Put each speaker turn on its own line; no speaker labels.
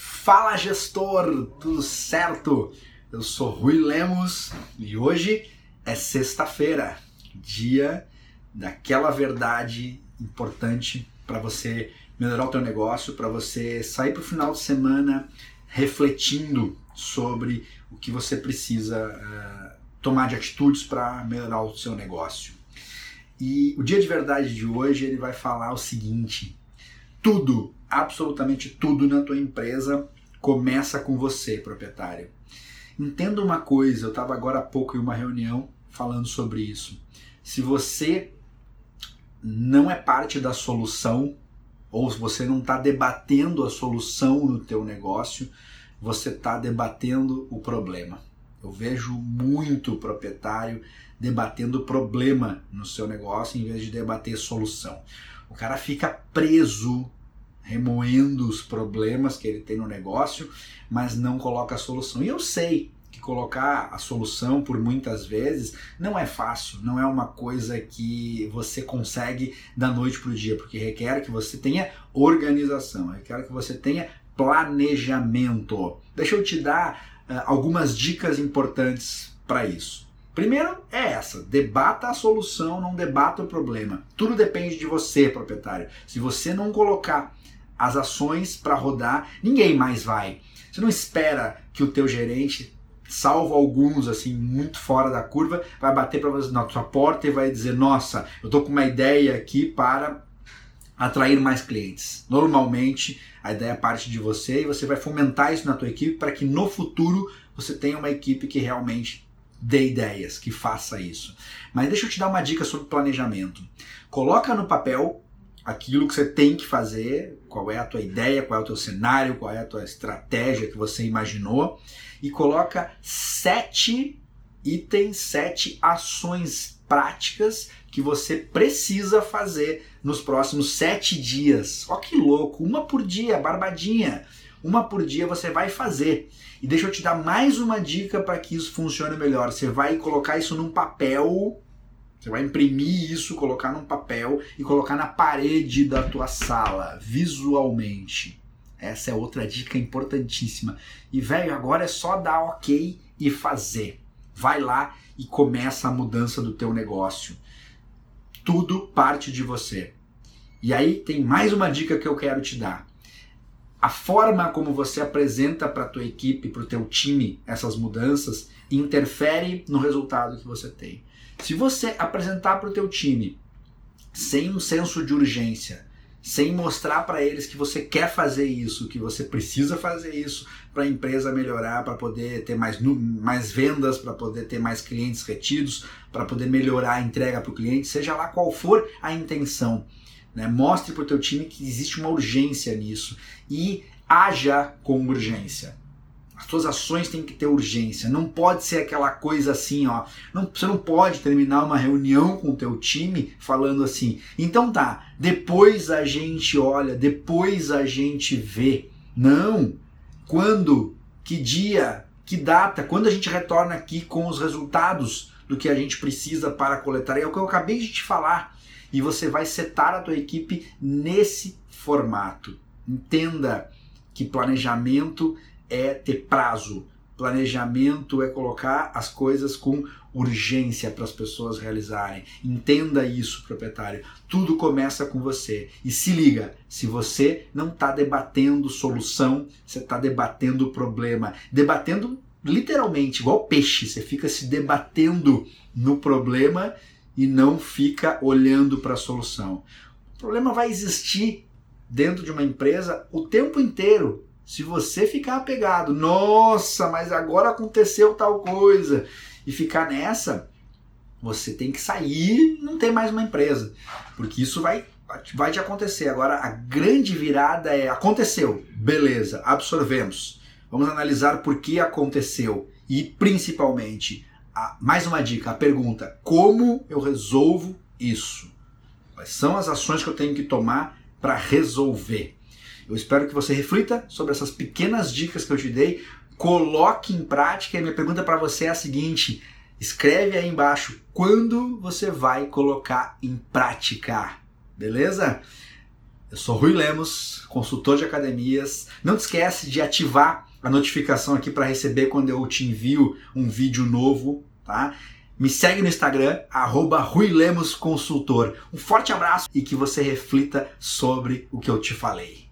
Fala gestor, tudo certo? Eu sou Rui Lemos e hoje é sexta-feira, dia daquela verdade importante para você melhorar o teu negócio, para você sair para o final de semana refletindo sobre o que você precisa uh, tomar de atitudes para melhorar o seu negócio. E o dia de verdade de hoje ele vai falar o seguinte: tudo, absolutamente tudo na tua empresa começa com você, proprietário. Entenda uma coisa, eu estava agora há pouco em uma reunião falando sobre isso. Se você não é parte da solução, ou se você não está debatendo a solução no teu negócio, você está debatendo o problema. Eu vejo muito proprietário debatendo problema no seu negócio em vez de debater solução. O cara fica preso remoendo os problemas que ele tem no negócio, mas não coloca a solução. E eu sei que colocar a solução por muitas vezes não é fácil, não é uma coisa que você consegue da noite para o dia, porque requer que você tenha organização, requer que você tenha planejamento. Deixa eu te dar uh, algumas dicas importantes para isso. Primeiro é essa: debata a solução, não debata o problema. Tudo depende de você, proprietário. Se você não colocar as ações para rodar, ninguém mais vai. Você não espera que o teu gerente, salvo alguns assim muito fora da curva, vai bater para você na sua porta e vai dizer: "Nossa, eu tô com uma ideia aqui para atrair mais clientes". Normalmente, a ideia parte de você e você vai fomentar isso na tua equipe para que no futuro você tenha uma equipe que realmente dê ideias, que faça isso. Mas deixa eu te dar uma dica sobre planejamento. Coloca no papel aquilo que você tem que fazer, qual é a tua ideia, qual é o teu cenário, qual é a tua estratégia que você imaginou e coloca sete itens, sete ações práticas que você precisa fazer nos próximos sete dias. Ó que louco, uma por dia, barbadinha. Uma por dia você vai fazer. E deixa eu te dar mais uma dica para que isso funcione melhor. Você vai colocar isso num papel, você vai imprimir isso, colocar num papel e colocar na parede da tua sala, visualmente. Essa é outra dica importantíssima. E velho, agora é só dar OK e fazer. Vai lá e começa a mudança do teu negócio. Tudo parte de você. E aí tem mais uma dica que eu quero te dar a forma como você apresenta para tua equipe, para o teu time essas mudanças interfere no resultado que você tem. Se você apresentar para o teu time sem um senso de urgência, sem mostrar para eles que você quer fazer isso, que você precisa fazer isso para a empresa melhorar, para poder ter mais, mais vendas, para poder ter mais clientes retidos, para poder melhorar a entrega para o cliente, seja lá qual for a intenção. Né? Mostre para o teu time que existe uma urgência nisso e haja com urgência. As tuas ações têm que ter urgência. Não pode ser aquela coisa assim, ó. Não, você não pode terminar uma reunião com o teu time falando assim. Então tá, depois a gente olha, depois a gente vê. Não. Quando? Que dia? Que data? Quando a gente retorna aqui com os resultados do que a gente precisa para coletar? É o que eu acabei de te falar e você vai setar a tua equipe nesse formato. Entenda que planejamento é ter prazo. Planejamento é colocar as coisas com urgência para as pessoas realizarem. Entenda isso, proprietário. Tudo começa com você. E se liga, se você não está debatendo solução, você está debatendo problema. Debatendo literalmente, igual peixe. Você fica se debatendo no problema e não fica olhando para a solução. O problema vai existir dentro de uma empresa o tempo inteiro. Se você ficar apegado, nossa, mas agora aconteceu tal coisa, e ficar nessa, você tem que sair não ter mais uma empresa, porque isso vai, vai te acontecer. Agora, a grande virada é: aconteceu, beleza, absorvemos. Vamos analisar por que aconteceu e, principalmente, mais uma dica, a pergunta: como eu resolvo isso? Quais são as ações que eu tenho que tomar para resolver? Eu espero que você reflita sobre essas pequenas dicas que eu te dei, coloque em prática. E minha pergunta para você é a seguinte: escreve aí embaixo quando você vai colocar em prática, beleza? Eu sou Rui Lemos, consultor de academias. Não te esquece de ativar a notificação aqui para receber quando eu te envio um vídeo novo, tá? Me segue no Instagram, arroba Rui Lemos Consultor. Um forte abraço e que você reflita sobre o que eu te falei.